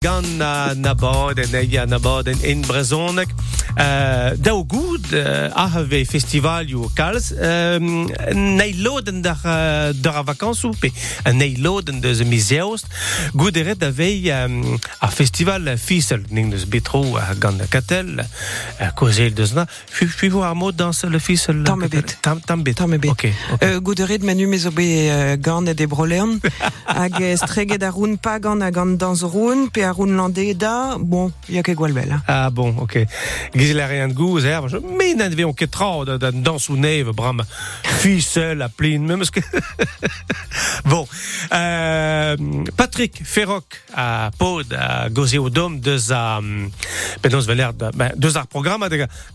Gan na nabod en eia nabod en in brezonek. Uh, Daou goud uh, a have festival yo kalz. Uh, nei loden da, uh, da a vakansou pe? Uh, nei loden de ze mizeost. Goud eret da vei um, a festival fisel. Ning deus betro uh, gant katel. Uh, kozel deus na. Fu, fu vo ar mod dans le fisel? Tam ebet. Tam, tam bet. Tam ebet. Ok. okay. Euh, Goud eret menu mezo be uh, gant e de brolean. hag e streget a roun pa gant a gant dans roun, pe a roun lande da, bon, ya ke gwalbel. Hein. Ah bon, ok. Giz la rien de goût, er, dans ou neve, bram, ficelle, a plin, même ce que... bon, euh, Patrick Ferroc a pod a goze o dom deus a, ben ben,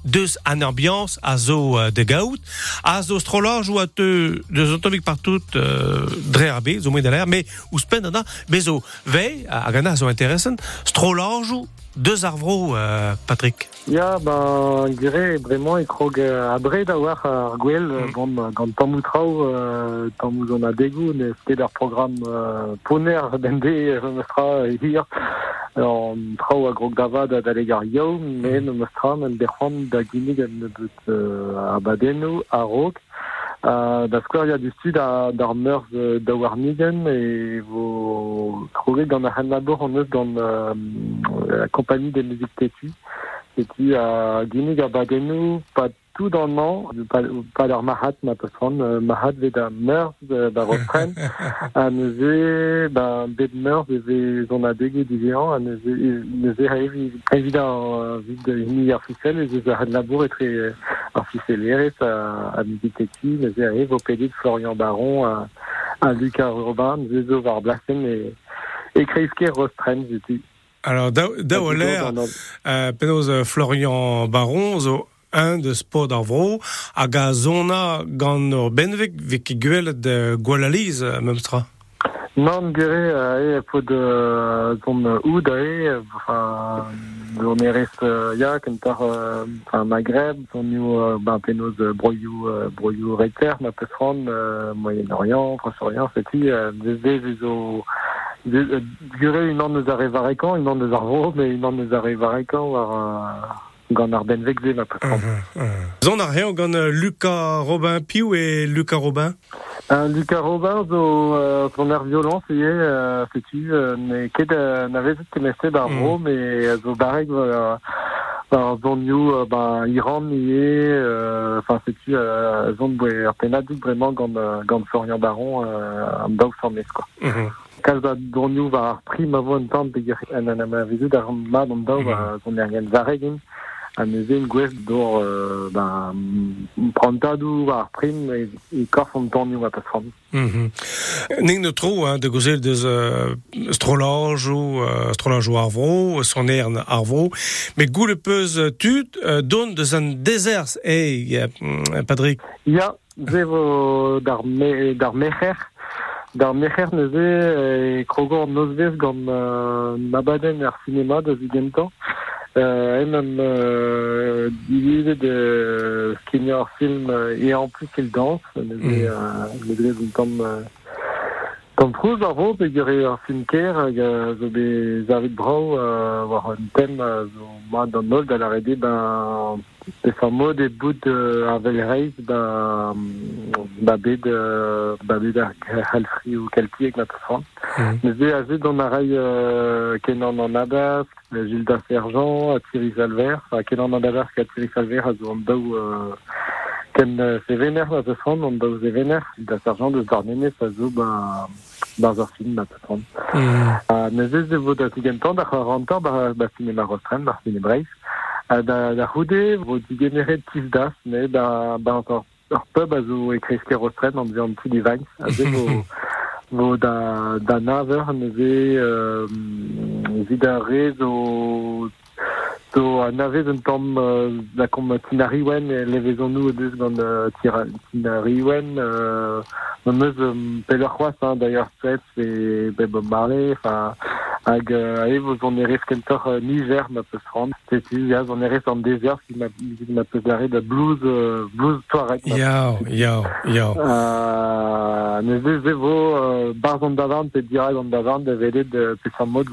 deus an ambiance a zo uh, de gaout, a zo strolage ou a te, deus automik partout uh, dre ar be, zo mouet da l'air, mais ou spen da, bezo vei, a gana zo intéressant, strolage ou deux arbres, euh, Patrick. Ya, ben, gire, bremañ e krog euh, a bre da war ar gwell, gant, gant euh, zon a degou, ne sket ar program euh, poner euh, meustra hir, an trao a grog davad a dalegar yo, men meustra men berc'hant da ginig an nebeut euh, a badennou, a rog, da skouer du stud d'ar meurs uh, da warnigen e vo troget gant a han labor an eus gant uh, la compagnie de musique Tétu. Tétu a ginig a badennou, pas tout dans le nom, pas, leur mahat, ma personne, uh, mahat ve da meurs uh, da rostren, a neuze, ba, bet meurs zon a dege divean, a neuze, neuze a evi, evident, vid de hini ar ficel, e zeus a han labor etre ar ficelere, a, a musique Tétu, neuze a evi, au pédit Florian Baron, a, a Lucas Urban, neuze zo var blasen e, e kreiske rostren, j'étais Alors, da, da o l'air, euh, penaos euh, Florian Baron, zo un de sport d'arvro, hag a zona gant ur benvek vek e gwelet de gwalaliz, euh, memstra. Non, gure, e, po de zon oud a e, enfin, ya, kentar, enfin, Maghreb, zon you, ben, penaos broioù, broioù reiter, ma pesran, Moyen-Orient, France-Orient, seti, veze zo, gure une an neus ar evarekan, une an neus ar vro, mais une an neus ar evarekan war gant ar ben vekze ma pesran. Zon ar reon gant euh, Lucas Robin Piou et Lucas Robin Uh, Lucas Robin zo uh, son air violon c'est uh, setu uh, mais ket uh, n'avez ket meste d'ar vro mais uh, zo bareg uh, uh, zon you uh, ben Iran nie enfin uh, setu uh, zon boué ar penadouk vraiment gant uh, gant Florian Baron uh, am daou quoi. Mm -hmm. Kaz da dornioù va ar prim a vo un tant de an an am vizut ar mad an daou zon er gen zaregin an ezen gwez dor euh, ben, prantadou ar prim e, e dornioù a pas fram. Mm -hmm. Ning ne tro hein, de gozel deus uh, strolage ou uh, strolage ou arvro, son ern arvro, mais gou le peus uh, tud uh, don deus an dezers e, uh, Patrick Ya, ze vo dar, me, dar mecher, dar mecher neuze e krogor nozvez gant uh, nabaden ar cinema da zigentan. Euh, et même euh, divisé de skinner film euh, et en plus il danse les les comme comme trouve avant de dire un film care zo be David Brau voir un thème zo moi dans nol de la rede ben de fameux des bouts de Avel Reis ben babé de babé de Halfri ou Kelpi avec notre femme. Mais j'ai agi dans la raille Kenan en Adas Gilda Sergent, Thierry Salver, Kenan an ka Thierry Salver a zo an daou euh, ken euh, se vener na peus ran, an daou se vener, Gilda Sergent deus dar a zo ba ba zor film ran. Uh, ne e vo da tigentan, da rantar ba, ba rostren, ba breif, da, da houde vo digeneret das, ne ba, ba ur pub a zo ekreske rostren an ti a ze vo vo da, da naver euh, vidare zo zo a navez un tamm euh, da kom tinariwen levezon nou deus gant tinariwen euh, um, c'hoaz hein, d'ailleurs set e be Bob Marley enfin hag euh, zon erez kentor euh, niger ma peus ran setu ya zon erez an désert si ma ma peus da blues euh, blues toaret Yao, yao, yao. euh, ne vez e vo euh, bar zon davant pe davant da velet de pe sa mod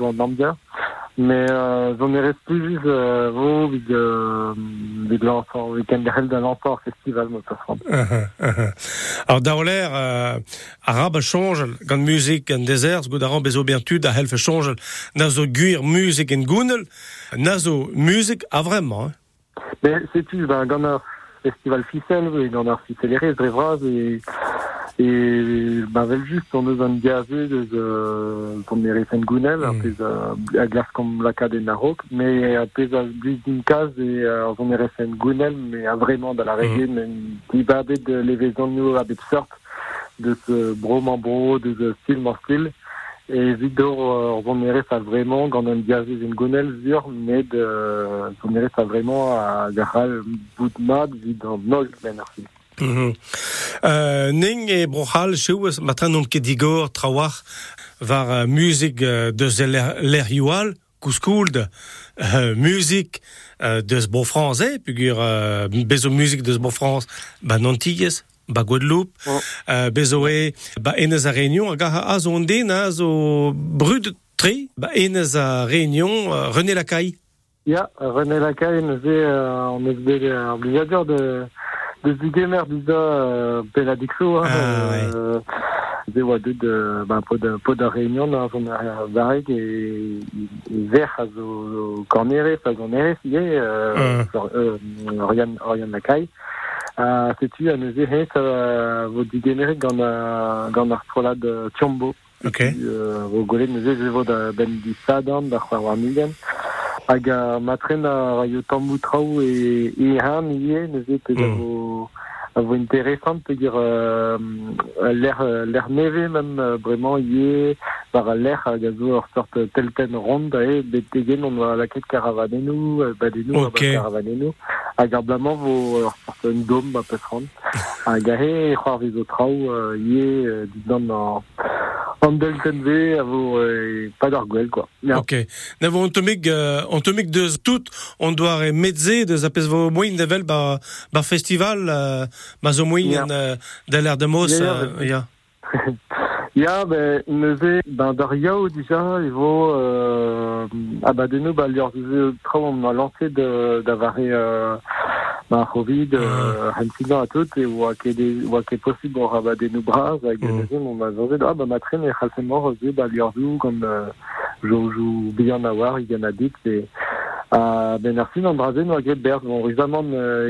mais euh, erez plus euh, vo vid euh, vid l'enfant vid ken derel da l'enfant festival ran Uh-huh, uh-huh. Alors daoler euh, arabe change gant musique en désert go daran bezo bertud a helfe change nazo guir musique en gounel nazo musique a vraiment hein. Mais sais-tu, ben, gant festival et gant ar ficellerez, drevraz, et, et, ben, vel just, on eus an diaze, deus, euh, ere fen gounel, Mm. euh, a glas kom laka den narok, a a bluz din kaz, et, euh, on ere fen gounel, mais a vraiment, da la reggae, mm. men, di ba bet de levezon nou a bet sort, de ce bro man bro, de ce style man style, et vidor euh, on ere ça vraiment gant an diaze en gonel zur med euh, on ere ça vraiment a garal bout mat vid an nol arsi. Mm Ning e brochal chouez matran on ket digor trawar var muzik deus e lerioal kouskould muzik deus bo français pugur bezo muzik deus bo franz ba nantillez ba Guadeloupe, oh. euh, bezo e, ba enez a Réunion, hag a zo an den, a zo brud tre, ba enez a Réunion, uh, René Lacaille. Ya, yeah, René Lacaille, on est euh, obligateur de, de zigemer biza euh, peladixo hein, Ah, Ze oa dud ben, pod, pod a zon ar vareg e, e ver a zo kornerez a zon erez ie Lacaille Uh, setu a neuze hez uh, vo digemerik gant, uh, gant ar trolad uh, Tiombo. Ok. Uh, vo golet neuze ze vo da ben di sadan da c'har war migen. Hag a matren a raio tambou traoù e, e han ie neuze pe Mm. a vo interesant pe dir uh, l'air l'air neve même uh, vraiment ie par l'air hag a zo ur sort telten rond e bet tegen on va la ket karavanenou euh, badenou Ok. ba karavanenou hag ar blamant vo ur sort un dom ba peus rand hag a he c'hoar vezo traoù uh, ie dizan an an delten ve a vo euh, quoi. Ok. Na vo ontomik, uh, ontomik deus tout, on deus apes vo moin devel ba, ba festival, ma zo moin Ya. de l'air de mos, Ya, ya, ya. Ya, ben, neuze, ben, dar yao, déjà, il vaut, euh, ah, bah, de nous, bah, leurs traoù, on a lancé de, d'avoir, euh, ben, Covid, euh, Hansidan à tout, et oa ket des, oa ket possible, on rabat des nous bras, avec Mm. neuze, on m'a zonzé, ah, bah, ma traîne, et chalsement, rosé, bah, leurs zou, comme, euh, jou, jou, bien avoir, il y en a dit, et, ah, ben, merci, non, brasé, nous, avec Bert, bon,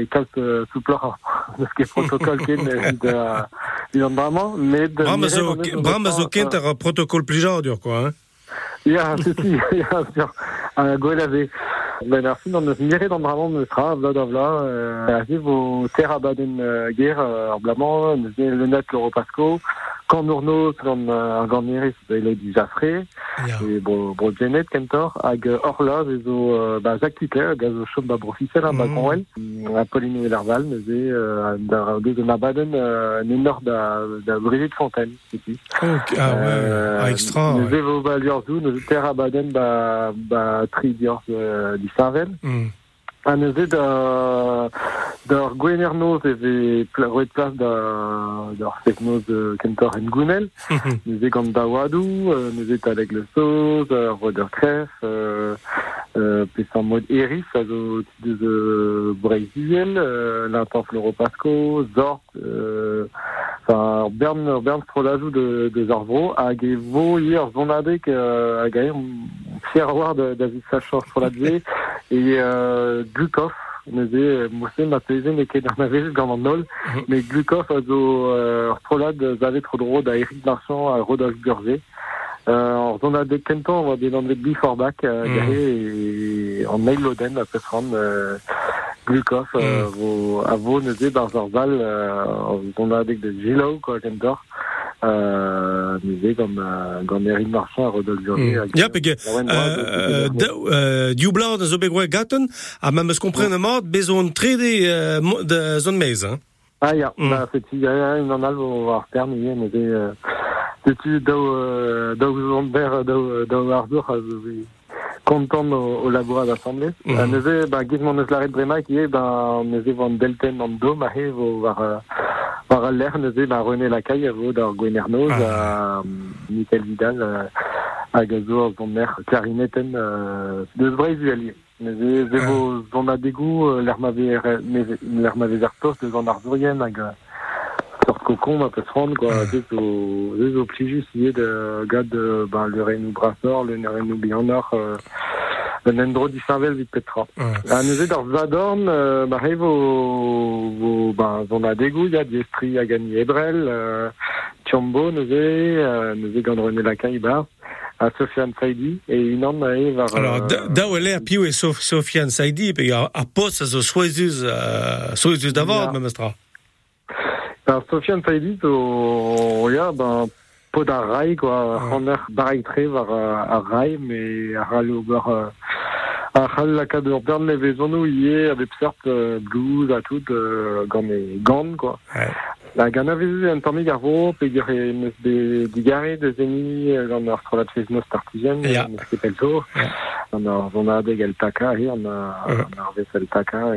et calque, euh, soupleur, parce que protocole, ken, vraiment, mais de, Bram kent ar protocol plijadur, quoi, hein. Sur. Ben, vraiment me sera, vla da vla, arrive au terre à baden euh, guerre, euh, en blamant, nous est le net l'Europasco, quand Nournos, quand un grand mérite, il est du Jaffré, Ya. et bon, bon, Janet, Kentor, hag Orla, les o, euh, bah, Jacques Tickler, gaz au chaume, bah, brofissel, hein, bah, Mhm. Conwell, Apolline et Larval, euh, euh, énorme da, da Brigitte Fontaine, ici. Ok, ah ouais, ah, extra, Nous ouais. evo ba liorzou, nous ter a baden ba, ba tri diorz euh, di sarvel. Mm. A nous e da, d'ar gwener noz eve roet plas da, d'ar fek noz euh, kentor en gounel. Nous e gant da wadou, euh, nous e taleg le soz, euh, roeder kref, euh, euh, pe san mod eris, a zo deus breiziel, l'intan Floropasco, Zort, enfin, bern, bern strolajou de, de Zarvro, hag e vo hier zonadek hag a fier war da, da zis sachor stroladze, et Glukov, neuze, mosse ma peze ne ket an avez gant an nol, Mhm. mais Glukov a zo euh, zavet tro dro da Eric Marchand a Rodolphe Burger. Euh, or zonadek kentan, on va des andret biforbak, euh, Mhm. gare, mail loden, a euh, Glukov, euh, vo, a vo neuze bar zorzal, euh, zonadek de Gilo, quoi, kentor, neuze gant, euh, Marchand a Rodolphe Burger. Mm. hag, Ya, euh, euh, de- de- de- euh, diou da zo begwe gaten, a ma meus komprenne mat, bezon trede euh, de zon meiz, hein. Ah, ja, Mm. bah, c'est il y a une en alve au voir terme, il y a, mais, euh, tu daou daou zonder daou daou arzour a zo content au, au laborat d'assemblée. Neuze, bah, gizmon eus laret brema qui est, ben, neuze vant delten an dom, a he, vo war, euh, al l'air, neuze, ben, René Lacaille, d'ar Gwenernoz, Ah. a Michael Vidal, euh, hag a zo ar zon mer clarineten, euh, deus breiz ualier. Neuze, ze vo zon a degou, euh, l'air m'avait, l'air m'avait vertos, an ar zourien, euh, sort cocon, ma rendre, quoi. Ah. Zeus au, zeus au plus juste, il y a de, gars de, ben, le Renou Brassor, le Renou Bianor, euh, le Nendro di Savel vite Petra. Ah. A neuze d'ar Zadorn, euh, bah, he vo, vo, ben, zon a degou, il y a Diestri a gagné Ebrel, euh, Tiombo, neuze, euh, neuze gant René Lacaille, bah, a Sofiane Saidi, et une an, var, Alors, euh, da- daou e l'air piou e Sof- Sofiane Saidi, pe a, a post a zo soizuz, uh, soizuz d'avant, même astra. Alors, Sofiane Saidi, o, ya, ben, pod ar rai, quoi, an ur barek tre war euh, ar rai, mais ar ral ober, euh, ar ral la kad ur bern ne vezonou ie, a sert euh, blues a tout, euh, gant e gant, quoi. La gana vezu an tammig ar vo, pe gare meus be digare de zeni euh, gant ar strolat fez nos artigen, Ja. meus kepel to. Ja. An ar zon a adeg el taka, hi, an a- Mhm. an ar vez el taka,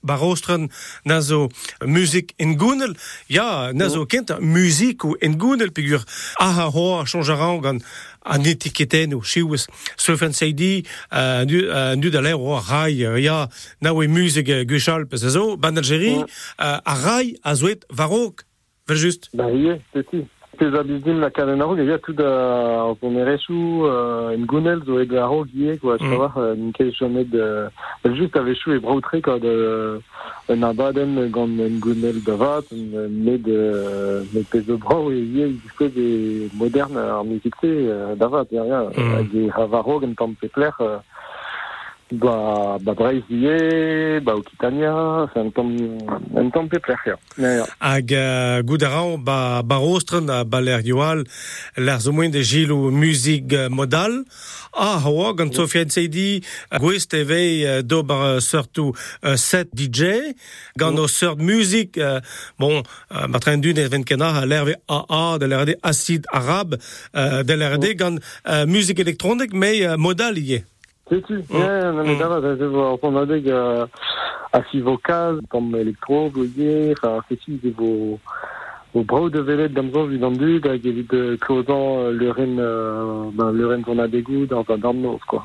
barostren na zo muzik en gounel, ja, na zo kent muzik ou en gounel, pegur aha ho a chanjaran gant an etiketen ou chiwes seufen seidi uh, nu, uh, nu da leo a rai, uh, ja, na oe muzik uh, gwechal zo, ban Algeri, uh, a rai a zoet varok, ver just. Ba, ye, peti. Pez a bizdim la kaden aro, gaya tout da an zon erechou, euh, en gounel zo ed aro gie, quoi, Mm. mm. euh, n'kel chomet de... Bel just ave chou e braoutre, quoi, de... Un abaden gant en gounel da vat, med, euh, med pez o brau, e ie, il de moderne ar euh, da vat, ya, ya, Mm. hag e havaro gant tam pepler, euh, ba, ba breiz ie, ba Occitania, c'est un tam, un. Ya, ya. hag uh, ba yoal zo de modal a hoa gant Sofiane Seidi gwest evei do bar uh, surtout uh, set DJ gant o sort musik uh, bon uh, matren dun e ven kena a AA de acid arabe de l'RD gant uh, musik elektronik me uh, modal ie Mais d'abord, je vois, on a des gars, à six vocales, comme électro, enfin, c'est c'est vos, vos bras de vélet dans avec des de closant, le reine, euh, ben, le reine, on a des goûts dans un darnos, quoi.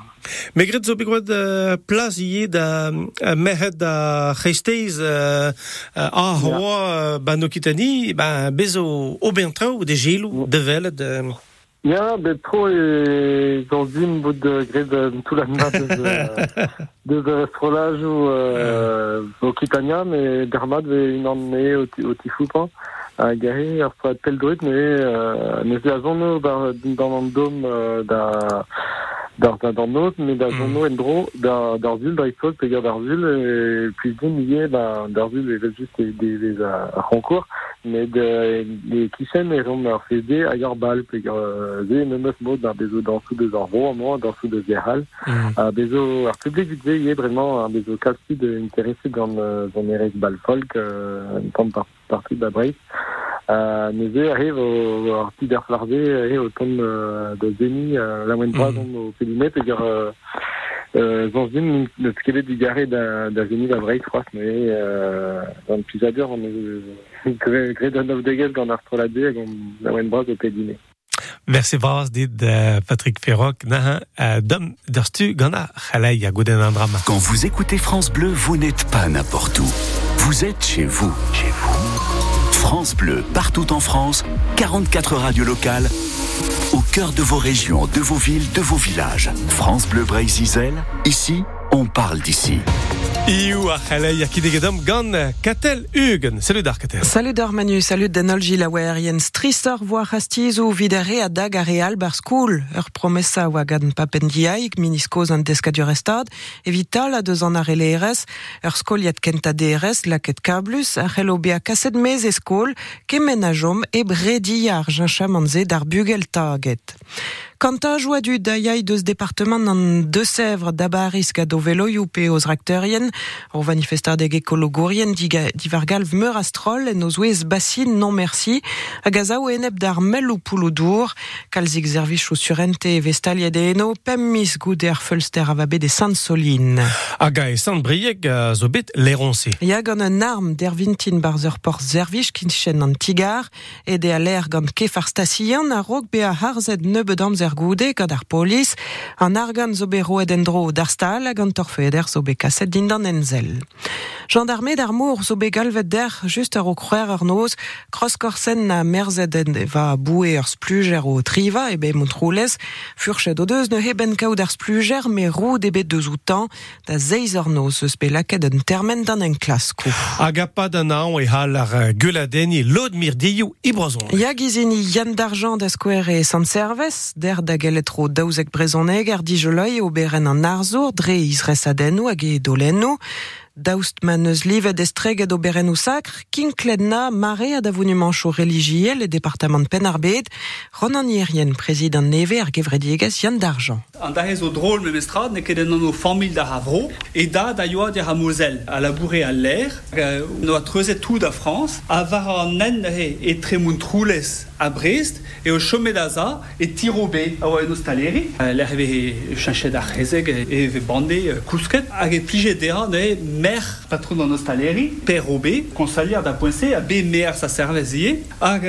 Me gret zo begret uh, plas ie da uh, mehet da geesteiz uh, uh, a hoa uh, ba Occitanie ba bezo o bentrau de gelou de vel de Ja, ben, trop, et dans une bout de gré de tout la nappe de, de astrolage ou, euh, Occitania, mais Dermat avait une année au, au Tifoupan. à gare ar stroad pel druit ne euh, ne se a zonno dar, dans an dom euh, da dar da dan not mais da zonno en dro da dar zul da ikot pegar dar zul et plus din ie ba dar zul e vel just e de vez a, a concours mais de les kisen rom ar fede a yar bal pegar euh, ze ne meus mod dar bezo dans sous de ar ro mo dans sous de zehal a bezo ar public du ie vraiment ar bezo kalsi de intéressé dans euh, dans erez bal folk euh, une grande par partie da break Uh, neze arrive au ar tider flarde e o ton de zeni la moen bras Mhm. o pelinet e gar uh, uh, zan zin ne skelet di gare da, da zeni da break frost me uh, dans pisadur on hag bras o Merci vras dit uh, Patrick Ferroc na uh, dom derstu gana chalei a gouden an drama. Quand vous écoutez France Bleu, vous n'êtes pas n'importe où. Vous êtes chez vous. Chez vous. France Bleu, partout en France, 44 radios locales, au cœur de vos régions, de vos villes, de vos villages. France Bleu Bray-Zizel, ici, on parle d'ici. Iou a chalei a kidegedom gant Katel Hugen. Salut d'ar Katel. Salut d'ar Manu, salut d'enol gilawer. Yen stristor voir hastiz ou videre a dag a real bar school. Ur promessa oa gad papendiaik, miniskoz an deskadur estad, evital a deus an ar eleres, ur kenta DRS, laket kablus, a chelo bea kaset mez e skol, kemen a jom e bredi ar jinchamanze d'ar bugel taget. Kanta joa du da yai deus departement an de Sèvres d'abaris gado veloioù pe o manifestar deg ekologorien divargalv meur astrol en oz ouez bassin non merci, a gaza o enep d'ar mel ou poulou dour, kalzik zervich ou surente vestalia de eno, pem mis gout er fulster avabe de san solin. A e sant brieg a zo bet leronse. Ya gant an arm der vintin barzer por zervich kin chen an tigar, e de a l'air gant kefar stasian a rog be a harzet nebeudam goude gant ar polis, an argan zo be roed en dro d'ar stal hag an torfeder zo be kaset din dan enzel. Gendarme d'ar mour zo be galvet der just ar o kroer ar noz, na merzet va boue ar spluger o triva e be montroulez, furchet o deus ne heben kaout ar spluger me roud e bet deus outan da zeiz ar noz eus be laket en termen dan en klasko. A ga pa d'an an e hal ar guladeni lod mir diou i brozon. Ya gizini yann d'argent da skouer e sant servez, der da geletro daouzek brezoneg ar dijoloi o beren an arzour dre izres adennou hag e dolennou, daoust man eus livet estreget o berenou sacre, kinkledna mare a davounu mancho religiel e departement penarbed, Ronan Yerien, président neve ar gevrediegez yann d'argent. An da zo drôle me mestrad ne ket an o famil da havro e da da yoa de ha Moselle a a l'air euh, no a treuzet tout da France a var an nen e tremoun troulez a Brest e o chome da za e tiro be a oa en ostaleri l'air ve chanchet da rezeg e ve bande kousket. Hag e plije dera ne mer patron an ostaleri per o be konsalier da poense a be mer sa hag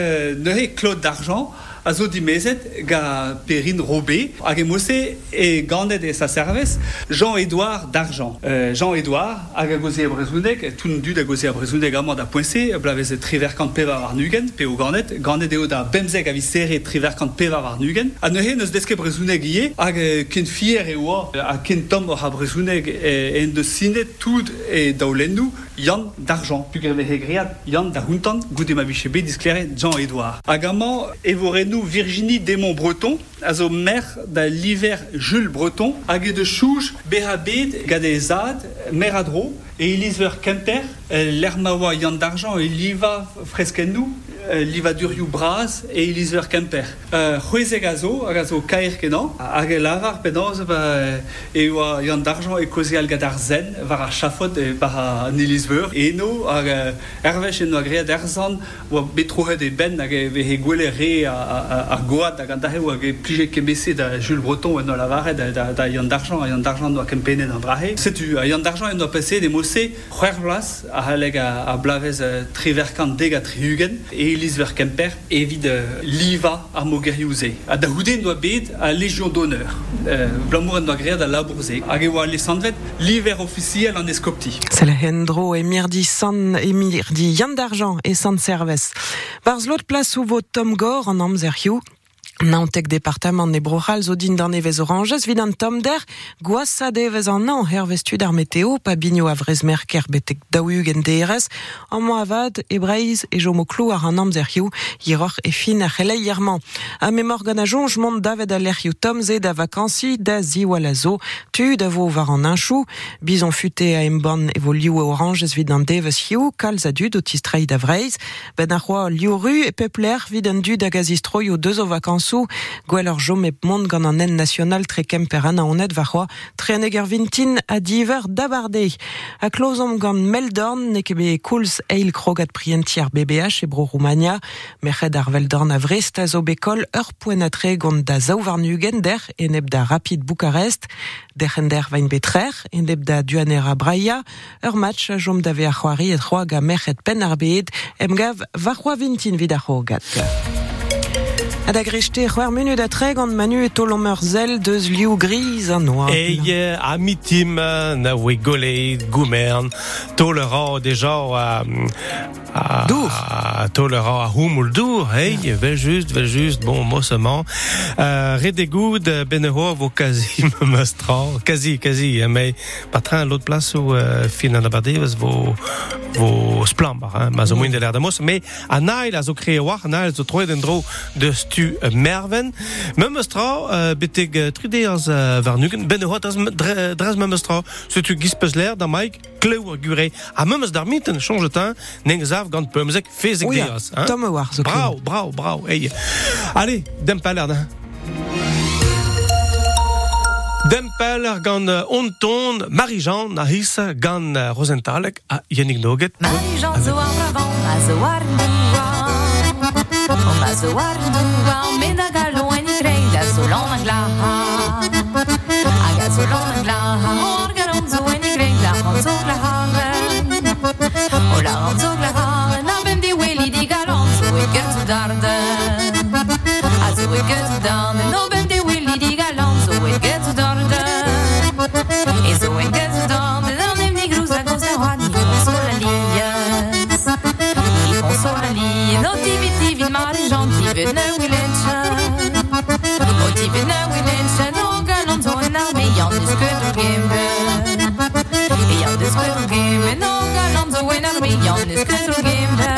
ne he Claude d'argent a zo dimezet ga perin robé hag e mosse e gandet e sa servez Jean-Édouard d'Argent. Euh, Jean-Édouard hag a goze a brezounek, tout du da goze a brezounek amant da poense, blavez e triverkant peva war nugen, pe gandet, gandet eo da bemzek a serre triverkant peva war nugen. A neuhe neus deske brezounek ie, hag ken fier e oa, a ken tom ha brezounek en de sinet tout e daolennou, Yann d'Argent. Hegriat, Yann da huntan, goude ma biche be disclare Jean-Édouard. Hag amant, evorenou Virginie Démon Breton, a zo mer da l'hiver Jules Breton, hag e de chouj berabed gade zad, mer a dro, e iliz ver Kemper, l'ermawa Yann d'Argent e liva freskennou, liva durioù braz e iliz ver Kemper. C'hwezeg a zo, hag a zo kaer kenan, hag e lavar ba, e oa Yann d'Argent e kozial gad ar zen, var ar chafod e par a iliz ver, e no hag ervech en oa e ben hag e vehe an ge plije kemese Jules Breton en oa lavare da, Yann d'Argent, a Yann d'Argent an brahe. Setu, a Yann d'Argent en de mosse c'hwer vlas a haleg a, a blavez uh, triverkant deg a trihugen e iliz ver Kemper evit uh, liva ar mogeriouse. A da houde noa bet a Légion d'honneur. Uh, Blamour en noa gread a labourze. Hag e oa lesandvet liver officiel an eskopti. C'est la hendro e mirdi san e mirdi yann d'argent e san servez. Barz lot place ou vo Tom Gore en amzerhioù, Nantek departement ne brochal zo din oranges vid an tom der gwasa devez an an her vestu d'ar meteo pa merker en DRS an mo avad e breiz e jo mo klo ar an hiror e fin ar c'helei yerman a memor gant a jonj mont hiou tom ze da vakansi da zi tu da vo var inchou bizon fute a emban oranges vid an devez hiou kalz a dud o tistrei ar pepler vid an dud deus o vakansi jom ep mont gant an en national tre kemper an aonet va c'hoa, tre vintin a diver dabarde. A klozom gant Meldorn, ne kebe eil krogat prientiar BBH e bro Roumania, merched ar veldorn a vrest a zo bekol ur poenatre gant da zaouvarnugen der da rapid Bukarest, der en der vain betrer, braia, ur match a jom dave a c'hoari et c'hoa ga merched pen ar beed, em vintin vid a. Ad agreste c'hwer menu da treg an manu e tolomeur zel deus liou gris an noir. Eie a mitim na oe golet, goumern, tolera deja a... a Dour. a tolera a houmoul dour, hey, vel just, vel just, bon, mossement. Euh, Redegoud, ben ho vo kazi me mestra, kazi, kazi, hein, mais pas train l'autre place où euh, fin an abadevez vo vo splambar, hein, ma zo moin de l'air de mos, mais a nail a zo kree war, a nail zo troe den dro de stu euh, merven. Me mestra, euh, beteg euh, trideaz euh, varnugen, ben ho draz dre- draz me mestra, se tu gispez l'air da maik, kleu ur gure, a memes dar miten changetin, neng zav gant pemzek fezek deaz. Hein? Tom war Bravo, bravo, bravo. Hey. Allez, Dempeller. hein. Dempeller gant onton, Marie-Jean, na his gant Rosenthal a Yannick Noget. Marie-Jean zo ar bravant, ma zo ar ma zo ar doua, men a galon en i grei, da zo lan a glaha. A ga zo lan a glaha, or galon zo en i grei, la ran zo glaha. O la ran zo glaha, na bem di weli di galon, zo e get zo darde. A zo e get zo darde, no discuss through game.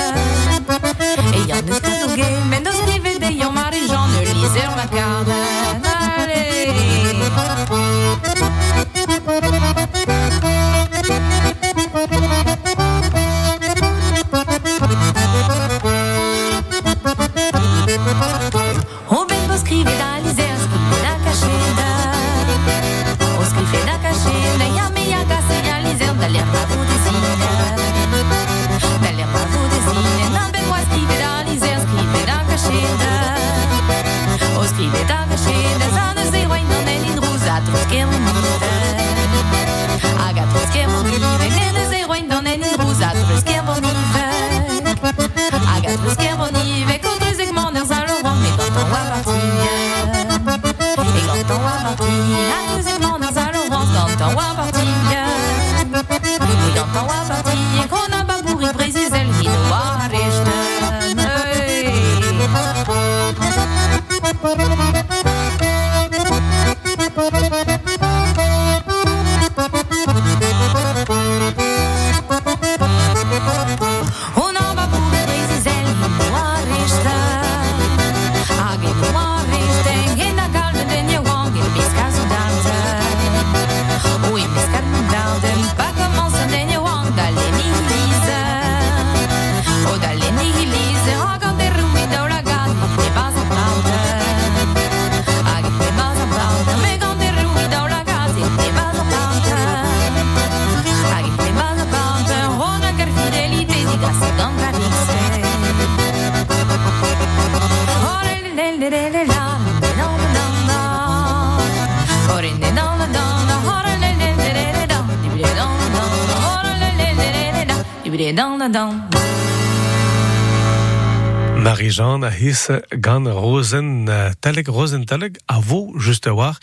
A his gant Rosenthal, Rosenthal a vo just war,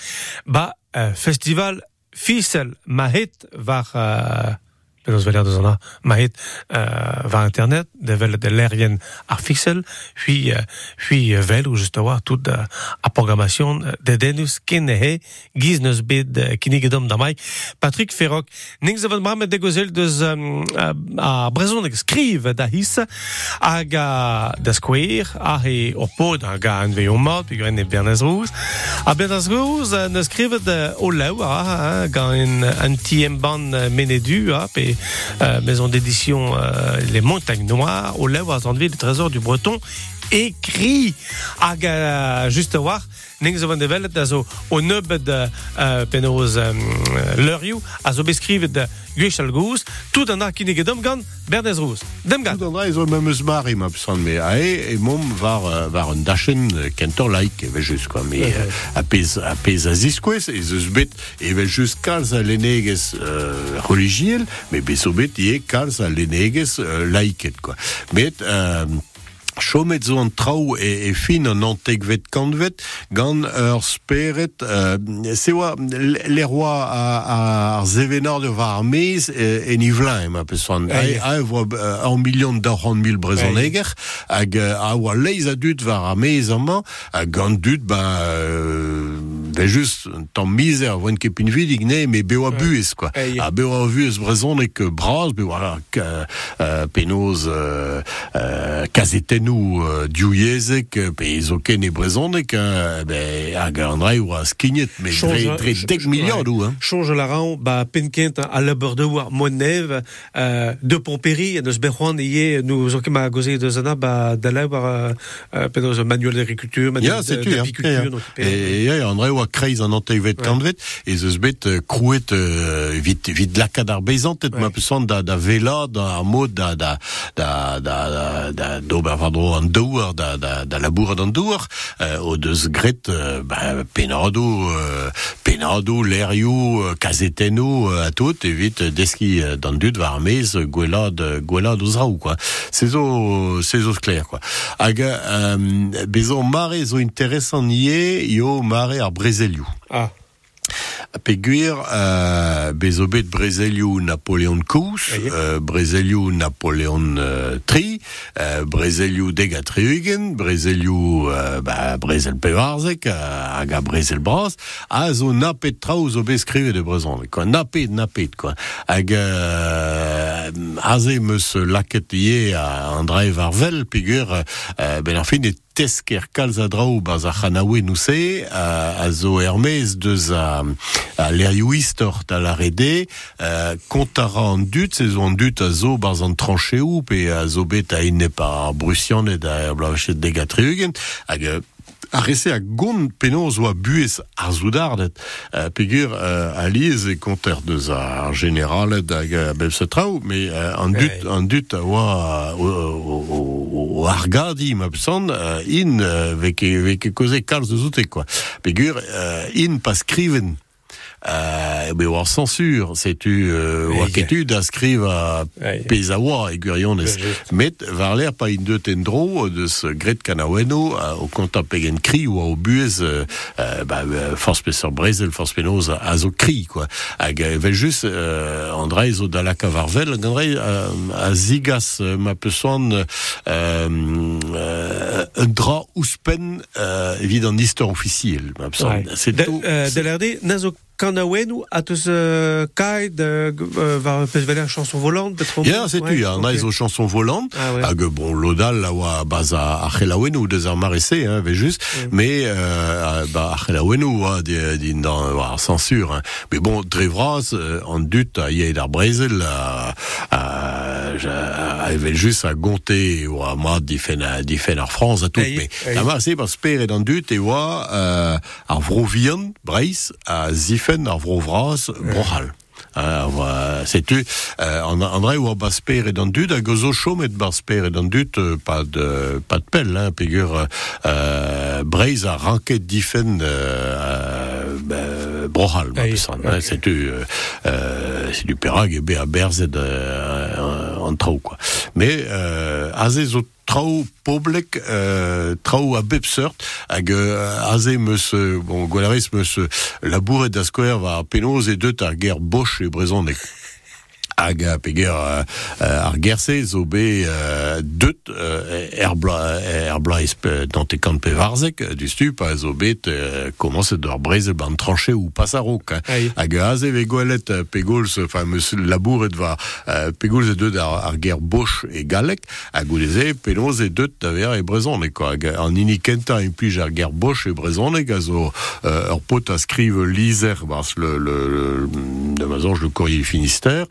ba uh, festival Fisel Mahet var an Mahet uh, var internet, de de lerien puis, uh, puis uh, vel ou just war tout uh, a programmation de denus ken he, giz neus bet uh, kinigedom da mai. Patrick Ferroc, ning ze van bramet de gozel um, a, brezon skriv da his hag a da skouer a he o pod hag a uh, ne skrivet uh, o leu a gant en, an tiem ban uh, menedu a pe uh, maison d'édition uh, Les Montagnes Noires o leu a zanvi le trésor du Breton écrit uh, juste war ning zo van de velet a zo o neubet uh, penoz um, leurioù a zo beskrivet de Guechal Gouz tout an ar gant Bernaz Rouz. Dem gant. Tout an memeus me a e mom var euh, var un dachen euh, kentor laik just quoi me euh, a pez a pez a ziskwez zeus bet vel just kalz a lenegez euh, religiel me beso bet ie kalz a lenegez euh, laiket quoi met euh, Chomet zo an trau e, e fin an antegvet kanvet gant ur speret euh, se oa le roi a, a, ar zevenar de var armez e, e nivlaem a pesoan hey. a, a oa an milion da ran mil brezoneger hag a oa leiz a dut var armez an man gant dut ba euh, ben just tan miser voen ket pin vidig ne me be oa buez quoi? Aïe. a be oa vuez brezonek bras be voilà euh, penoz euh, euh, euh, diouiezek euh, pe zo ken e brezonek hein, be hag an dra oa skignet me Change, dre, deg milliard ou la ran, ba penkent a de war Monev, de Pompéry, de Sberjuan, et nous de Zana, ba manuel d'agriculture, manuel d'apiculture, Ya, donc, ya. Oa kreiz an anteivet kantvet, e zeus bet euh, krouet euh, vit, vit lakad ar beizantet, Ouais. ma peusant da, da vela, da ar mod, da, da, da, da, da, an douar, da, da, da labour an douar, euh, o deus gret, euh, ba, penado, euh, penado, lerioù, euh, kazeteno, euh, a tout, evit euh, deski euh, dan dut war mez, euh, gwelad, euh, gwelad o zraou, quoi. Se zo, skler, quoi. Hag, euh, bezo mare zo interesant yo mare ar brezelioù. Ah, Peguir, euh, bezobet Napoléon Kous, euh, Napoléon euh, Tri, euh, Brezelioù euh, bah, Brezel Pevarzek, euh, a Brezel Bras, a zo napet de Brezon, quoi. Napet, napet, quoi. Hag euh, aze meus laket ie a an dreiv ar vel, peguir, euh, ben ar fin e tesker kalz a draou baz a c'hanaoué nou se, a, a zo Hermès deus a, a lerioù istort a la rede, euh, kontara an dut, se zo an dut a zo baz an trancheou, pe a zo bet a inne par brusianet a blavachet degatriugen, hag euh, a rese a gont penoz oa buez ar zoudardet. Uh, pegur uh, a liez e konter deus ar generalet hag a bel se trao, me uh, an dut, an dut a oa o, o, o, o argadi ma pesan, uh, in koze kalz de zoute, quoi. Pegur uh, in pas skriven Euh, be war censure, setu euh, Aïe. oa ketu da skriv a Aïe. pez a oa e gwirionez. Ouais, juste. Met var l'air pa in deut en dro deus gret kanaweno a, o konta pegen kri ou a o buez euh, euh, ba, euh, force peser brezel, force penoz a, a zo kri, quoi. Hag vel just euh, Andrei zo da la kavarvel, hag Andrei euh, a zigas euh, ma pesoan euh, euh, un dra ouspen euh, evit an istor officiel, ma pesoan. ouais. C'est De, tout. euh, de l'RD, nazo kanaouenou, a tous, euh, kai, de, euh, var pez veler chanson volante. Ya, c'est tu, an okay. aiz o chanson volante, Ah ouais. hag bon, lodal la oa baz a archelaouenou ou deus ar marese, hein, ve just, mais euh, ba archelaouenou oa di- din dan war censure, hein. mais bon, dre vraz, euh, an dut a yei d'ar brezel, a, a, ja- a just a gonte oa mat difen, a- difen ar France a tout, mais la par dut e oa euh, ar vrovian, breiz, a zifen ar vrovraz, brochal. Uh, setu uh, an, an dre oa basper et an dud a gozo chomet basper et an dud euh, pas de pas de pelle hein, pegur euh, breiz a ranket difen euh, euh, brohal ma Aïe, pesan, ok. setu euh, euh, c'est du perag e be a berzet euh, an trao quoi. Mais euh, trao poblek euh, trao a bep seurt hag euh, aze meus bon gwalaris meus labouret da skoer va penoz e deut ar ger boch e brezonek hag a peger euh, euh, ar gerse zo be euh, deut euh, er bla er blaiz pe- dant e kant pe varzek du stup a zo bet euh, komanse d'ar brezel ban tranché ou passarok. Aïe. hag a aze ve gwelet euh, pegols enfin meus labouret va euh, pegols e deut ar, ar ger boch e galek hag ou leze penoz e deut da ver e brezonek quoi en plij ar ger boch e brezonek a zo euh, ur pot a skrive lizer bars le, le, le de mazange le courrier Finistère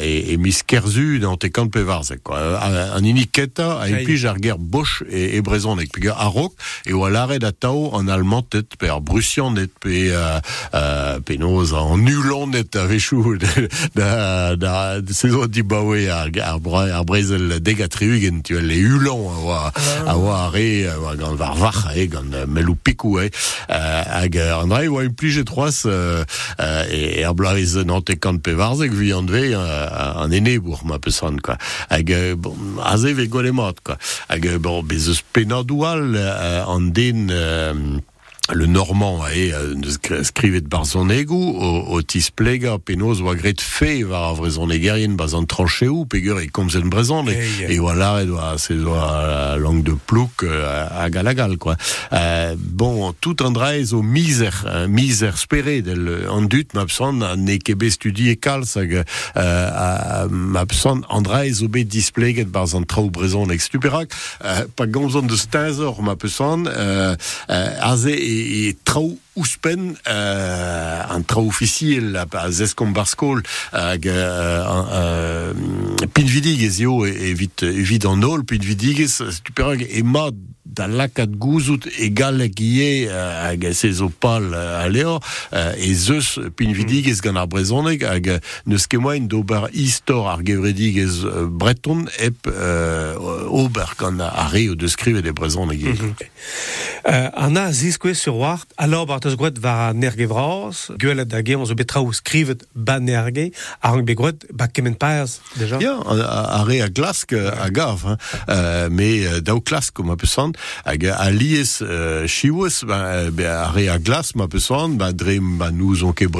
et, et mis Kerzu dans tes camps de Pevarzek quoi. Euh, an ini kenta a plij ar ger boch e, e brezonek puis a rok e oa lare da tao en allemand tet pe ar brusian net pe euh, euh, a vechou da, da, da saison di bawe ar, ar, bra- ar brezel degatriugen tu vois, les hulan a oa a oa a oa gant var vach e gant euh, melou pikou e euh, hag euh, an rai oa implije troas euh, euh, e ar blaiz en antekant pe varzek vi an dve ivez an ene ma pesan quoi. Hag bon aze ve golemat quoi. Hag bon bez penadoù an den le normand e euh, skrivet bar son ego o, o tis plega penos oa gret fe var a vrezon egerien baz an trancheou pegur e komzen brezon e, Ei, e voilà e doa se doa la langue de plouk euh, a gal a gal quoi. Euh, bon tout an dreiz o miser euh, miser spere del an dut mapsan a ne kebe studi e kalz hag euh, a- mapsan an dreiz o bet displeget bar an trao brezon ek stuperak euh, pa gomzon de stazor mapsan euh, euh, aze e, e trao ouspen euh, an trao officiel a, a zeskom barskol hag euh, euh, pinvidig ez yo evit, evit an ol pinvidig ez stuperak e mat da lakat gouzout egal gie uh, hag se zo pal uh, a leo uh, e pinvidig ez gant ar brezonek hag neus kemoain d'ober istor ar gevredig ez breton ep uh, ober gant a re o deus skrivet e brezonek mm -hmm. Euh, an a ziskouez sur alors gret var gwelet da ge, on zo betra ou skrivet ba nerge, a rang begret ba kemen paez, deja? Ja, a, a re a glask euh, a gav, hein. euh, mais euh, daou klask peusant, hag a lies euh, chiouez, ba, be a re a glas ma peusant, ba dre ba nous on ket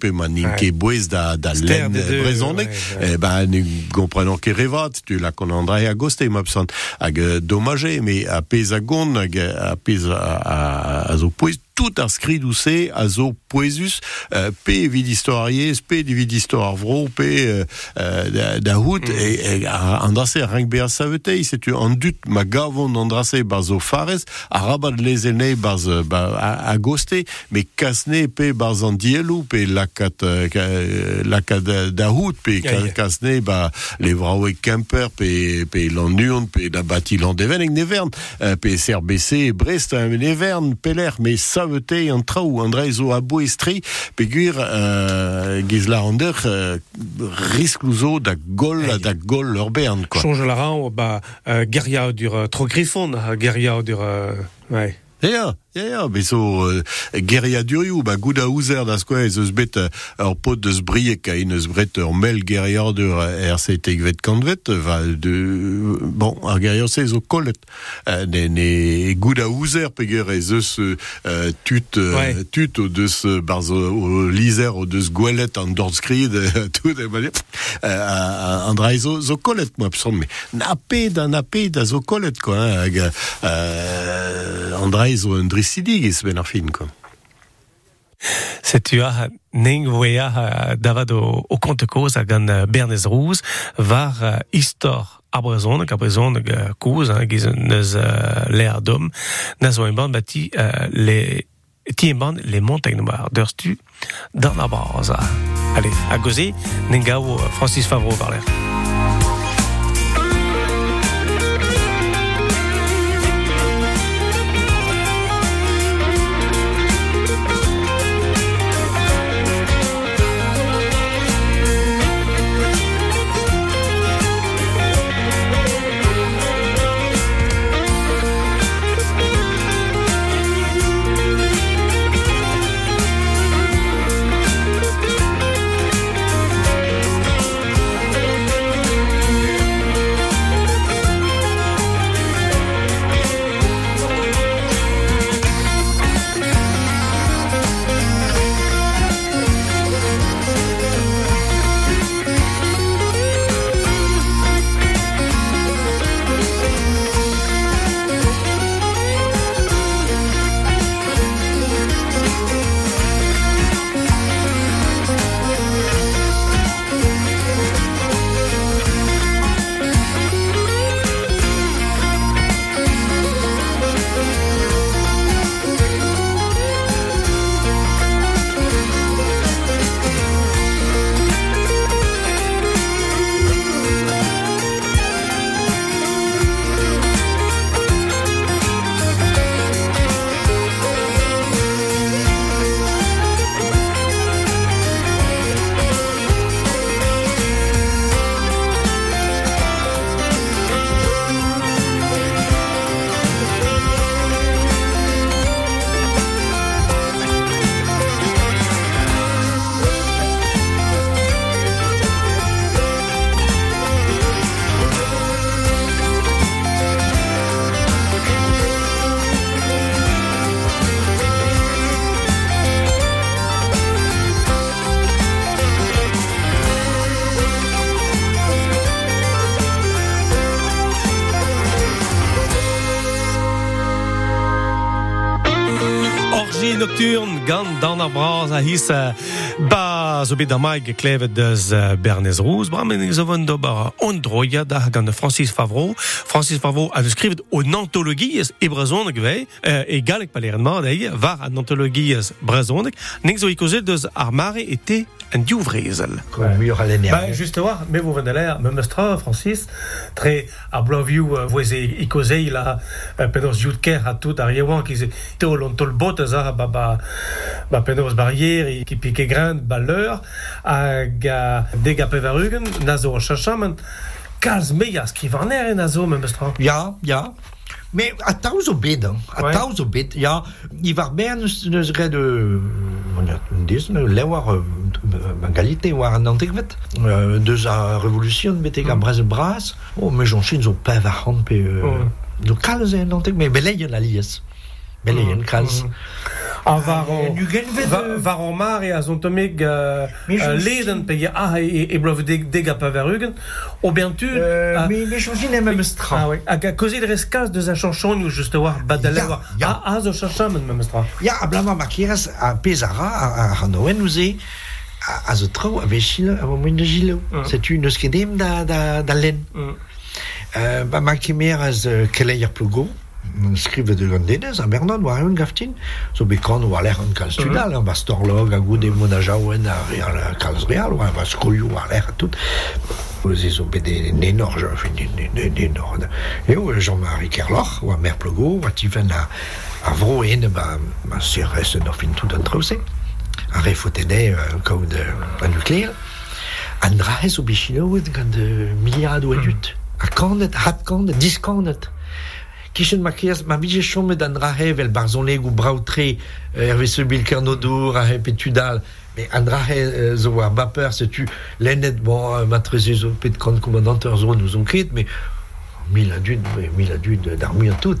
pe ma nin ket bouez da, da len ouais, ouais. eh ben ne gomprenon ket revat, tu la kon andrei a goste ma peusant, hag euh, dommage, a pez a hag a pez a, a, a zo pouez, tout ou se a zo poezus euh, pe vid historiez, pe vid histoire vro, euh, euh, da, da hout mm. e, e a- an drase rank be savetei, an dut ma gavon an drase bar zo farez, a rabat lezene bar ze- ba, a, a goste, me kasne pe bar zan dielou, pe lakat, ka- lakat da, da hout, pe Ya, ya. kasne ba, le vraoe Kemper, pe, pe lan nuon, pe da bati lan deven eg nevern, pe SRBC, Brest, nevern, peler, me savetei an trao, an dreiz zo a boestri, pe gwir euh, gizla an der, euh, risk louzo da gol, Hey. da gol ur bern. Change la rang, ba euh, guerria dur euh, tro griffon, euh, guerria dur... Euh, ouais. Ja, ja, ja, be zo uh, geria durioù, ba gouda ouzer da skoe ez eus bet uh, ur pot deus briek a in eus bret ur mel gerior dur uh, RC tegvet kantvet, va de, bon, ar gerior se zo kollet. Uh, ne, ne gouda ouzer peger ez eus uh, tut, Ouais. tut o deus uh, barz o, lizer o deus gwelet an dord skrid, uh, tout, e ba uh, an drai zo, zo kollet, moi, pson, me nape da nape da zo kollet, quoi, hein, hag, uh, an drai zo un drissidig ez ben ar fin, quoi. Setu a neng voea davad o, o compte koz hag an uh, Bernez Rouz var uh, istor a brezon, a brezon uh, koz, hein, giz neus l'air d'homme, oa bati le ti les montagnes noires d'ur stu dans la base. Allez, a goze, neng gao uh, Francis Favreau var l'air. Ar braz a his ba zo bet da maig geklevet deus Rouz. Bra men Francis Favreau. Francis Favreau a skrivet o antologiez e vei, e galek var an antologiez brezoneg, nek deus en Duvrezel. Ben, juste mais vous venez l'air, me mestra, Francis, très à Blavio, euh, vous et Icosei, là, Pedros Jutker, à tout, Ariewan, qui était au long le bot, ça, hein, bah, bah, bah Barrière, qui piquait grain, bah, l'heure, à Nazo Chachaman, Meyas, qui venait, hein, Nazo, me mestra. Ja, ja. Mais à à il va bien nous 19, lehor galite war an antekvet. Euh, deus a revolution mm. betek a brez bras, oh, me jonchen zo pev ar c'hant Do kalz e an me a Ah, euh, Var o mare a zon tomeg uh, uh, leden pe ya ah e, e blov deg, deg a o bentu... Euh, ah, e stra. Ah oui, hag a reskaz deus a chanchon ou juste war badale war. Ya, ya. A, a zo chanchamen, me mestra. Ja, a blama markeras a pezara a, a Hanoen ouze a, a zo trao a vechil a moin de gilo. Mm. C'est une eus kedem da, da, da len. Mm. Euh, ba ma kemer az keleier skrive de gandenez, a Bernon war eun gaftin, war an kalz tudal, a goude mon a jaouen a kalz real, war ba skolio war l'air a tout. Oze zo bet en enor, en en enor. E o Jean-Marie Kerloch, oa mer plugo, oa tifen a, a vro en ba, fin tout an. A refotene kaout a. An drahez o gant kandet, hat kandet, dis kandet. Kichen ma drahe vel barzonleg ou brautre, euh, petudal, mais an drahe euh, zo war baper, se tu lennet, bon, euh, ma treze zo pet kant kommandanteur zo nous on ket, mais mil adut, mais mil adut d'armure tout.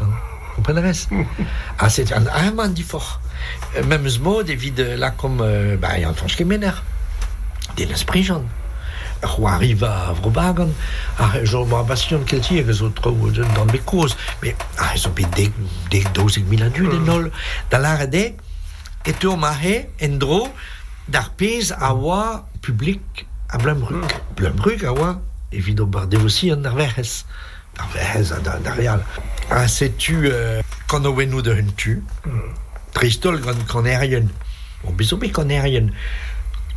Hein, Comprenez Ah, c'est un fort. Même ce mot, euh, là, comme, bah, il y a un qui m'énerve. Des. Roi arrive à Vrobagan, ah, je me bastion quel tir, les autres dans mes causes, mais ah, ils ont payé des, des doses mille adultes, des nol. Dans l'arrêt, et tu m'as endro, d'arpèse à wa public à Blumbrug. Blumbrug à wa, évidemment, bardé aussi en Narvehes. Narvehes à Darial. Ah, c'est-tu, euh, quand on nous de tu, Tristol, quand qu'on est rien. Bon, bisous, mais qu'on est rien.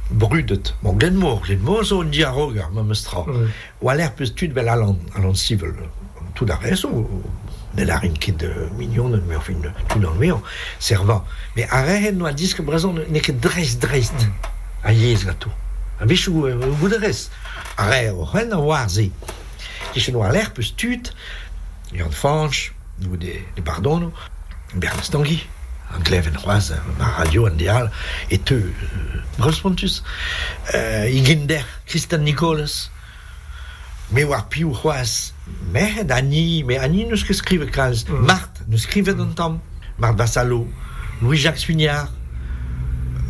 Brudet. Bon, Glenmore, Glenmore, so un diarog ar memestra. Mm. O a l'air peus tud vel alan, alan civil. Tout a res, o ne la rin ket de mignon, mais enfin, tout dans le meo, servant. Mais a rehen no a disque brezon, ne ket dreist, dreist. A yez gato. A vechou, o gout de res. A re, o ren a warze. Kichen o a l'air peus tud, Jan Fanch, ou des, des Bardono, Bernard Tanguy, an gleven c'hoaz, ma radio an dial, et eux, euh, Brospontus, euh, Iginder, Christian Nicolas, me war c'hoaz, mehed Annie, mais Annie neus ket skrive kalz, Marthe, neus skrive d'an tam, Marthe Vassalo, Louis-Jacques Suignard,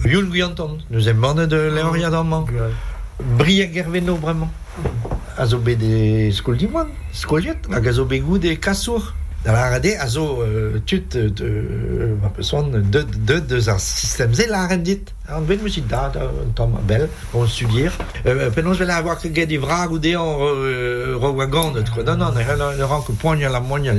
Yul Guyanton, nous aimons de Léoria d'Amman, Briac Gerveno, vraiment. a zo bet de skol dimwan, skoliet, hag a zo bet gout e kasour. Da la rade a zo euh, tut, de, de, deus ar system ze la rendit. An ben musit da, da, un tamm a bel, on. Euh, penon je vais avoir que e vrag ou de an euh, rowagan, quoi. Non, non, ne, ran que poignal a moignal,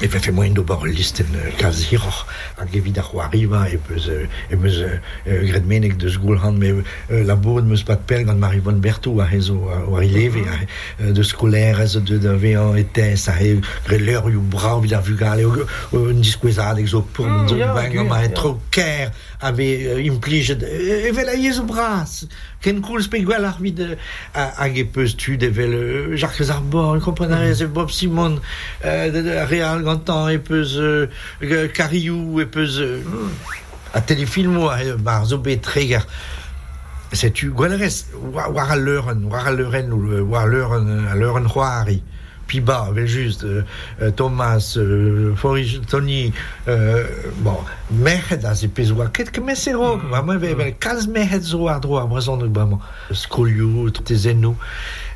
ya, ya, ya. E fe fe moin do bar listen uh, kaz hiroc'h hag evit ar c'hoariva e peus, uh, e peus uh, uh, deus goulhan me uh, meus pat pel gant Bertou a rezo uh, war ileve a uh, de skolaire ez vean a you brau vid ar vugal e un diskouezad ex o pour mm, bang ma e tro ker ave uh, implijet e vel a yez o bras. Ken koul spe gwell ar vid hag peus tud e vel uh, Jacques Arbor komprenarez e Bob Simon euh, Real gantan e peus euh, euh, Cariou e peus euh, a telefilmo a euh, bar zo bet treger setu gwelerez war a leuren war a leuren euh, war leuren a leuren c'hoari pi ba vel just euh, euh, Thomas euh, Tony euh, bon merched a ze pez oa ket kemes e rog mm. vraiment vel kalz merched zo ar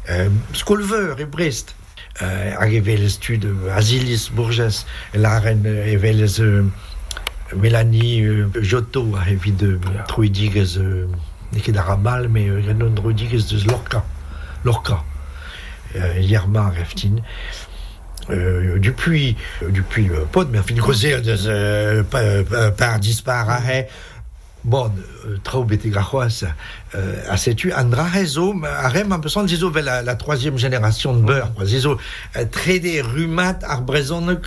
euh, skolveur e Brest euh, hag evel stud Asilis Bourges laren evel euh, Mélanie euh, Giotto a evit de truidigez euh, n'eket a rabal, mais euh, ganon truidigez deus Lorca. Lorca. Yerma reftin. Euh, depuis, depuis le pod, mais fin causer de pa- pa- par dispar a he, bon, euh, trao bete grachoas, euh, a setu, andra rezo, a rem un peu son, zizo la, troisième génération de beurre, zizo, euh, trede rumat ar brezonek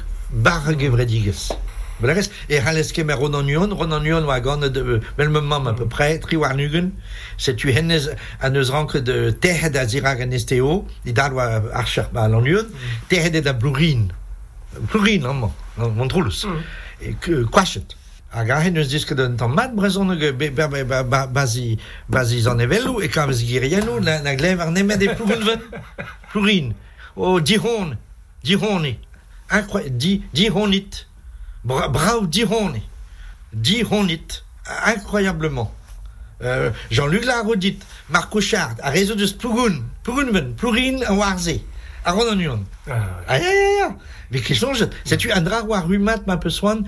bar gevrediges. Belarez, e raleske me Ronanion, Ronanion wa gant de bel moment à peu près, tri war nugen, c'est tu hennez an eus rank de zirag esteo, wa archer ba l'anion, tehed da blurin, blurin, hein, mon, troulus, et quachet. Hag a hen eus diske d'un tamm mat brezon bazi bazi zan evelou e na, glev ar nemet e ven o dihon. Dihoni incroyable di dihonit Bra, brau dihoni dihonit incroyablement euh, Jean-Luc Larodit Marc Couchard a réseau de plougoun plougoun ven plourin a warze a ron an uan Ah, aïe. Mais question, c'est-tu un drap ou un rhumat, ma peu soin,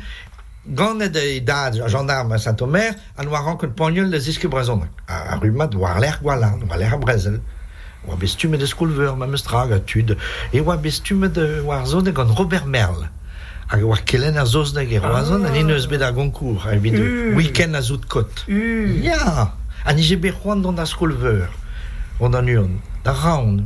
gant de gendarme à Saint-Omer, an war rank un pognol de ziske brezon. Un rhumat, war l'air gwalan, war l'air brezel. War bestume de skolver, ma mestrag, a tud. Et bestume de war zone gant Robert Merle. Hag war kelen a zos da ger oazon, an ineus bet a goncourt, a evit de week-end a zout kot. Ya! An ije bet c'hoant don da skolver. On an uan. Da raon.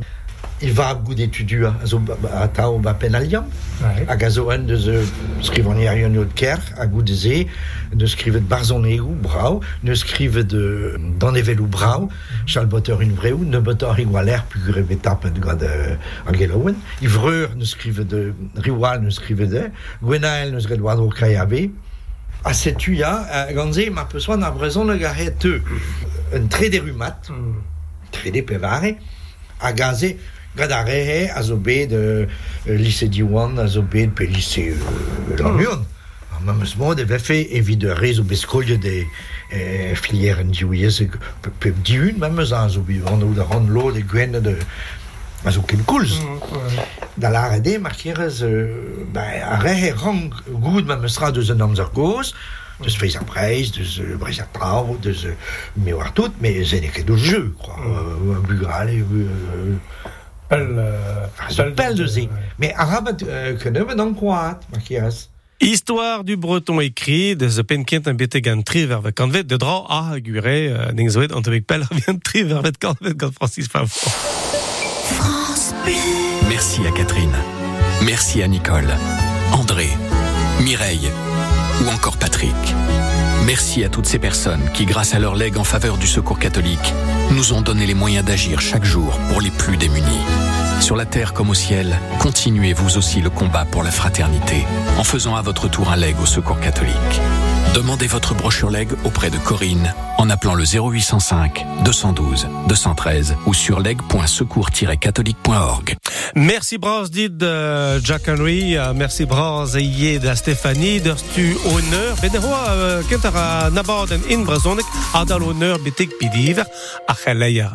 Il va gout d'étudier à zo à tao ba penaliam a gazoen de ze skrivan ierion de ker a gout de ze de skrivet barzon egou brau ne skrivet de dan evel ou brau chal botter une vreou ne botter igualer plus greve tape de gade a gelowen ivreur ne skrivet de riwal ne skrivet de gwenael ne skrivet wadro kaiabe a setu ya a ganze ma peu soin a brezon le garet un tre de rumat tre de pevare a gaze gad a zo bet euh, lycée Diwan a zo bet pe lycée euh, Lannion. Ar memes mod e vefe evit de rezo beskolje de euh, filière en diouiez pe, diun memes a zo bet an ou ran lo de gwen de a zo ken koulz. Da la RD markerez euh, a rehe rang goud memes tra deus an amzer goz, deus feiz a breiz, deus euh, breiz a trao, deus euh, me war tout, mais zen ket do jeu, quoi. Euh, un euh, Pel, euh, Ah. Mais euh, que ne venant croat, Machias? Histoire du breton écrit de penkent un bete gant tri ver kanvet de dra a gure uh, ning zoet an tevek pel vient tri ver vet kanvet gant Francis Favre. Merci à Catherine. Merci à Nicole, André, Mireille ou encore Patrick. Merci à toutes ces personnes qui, grâce à leur legs en faveur du secours catholique, nous ont donné les moyens d'agir chaque jour pour les plus démunis. Sur la terre comme au ciel, continuez vous aussi le combat pour la fraternité en faisant à votre tour un leg au secours catholique. Demandez votre brochure leg auprès de Corinne en appelant le 0805 212 213 ou sur leg.secours-catholique.org. Merci bras dit de Jack Henry, euh, merci bras yé de Stéphanie, de stu honneur. Ben roi, kent ar nabad en in brezonek, a dal honneur betek pidiver, a chaleia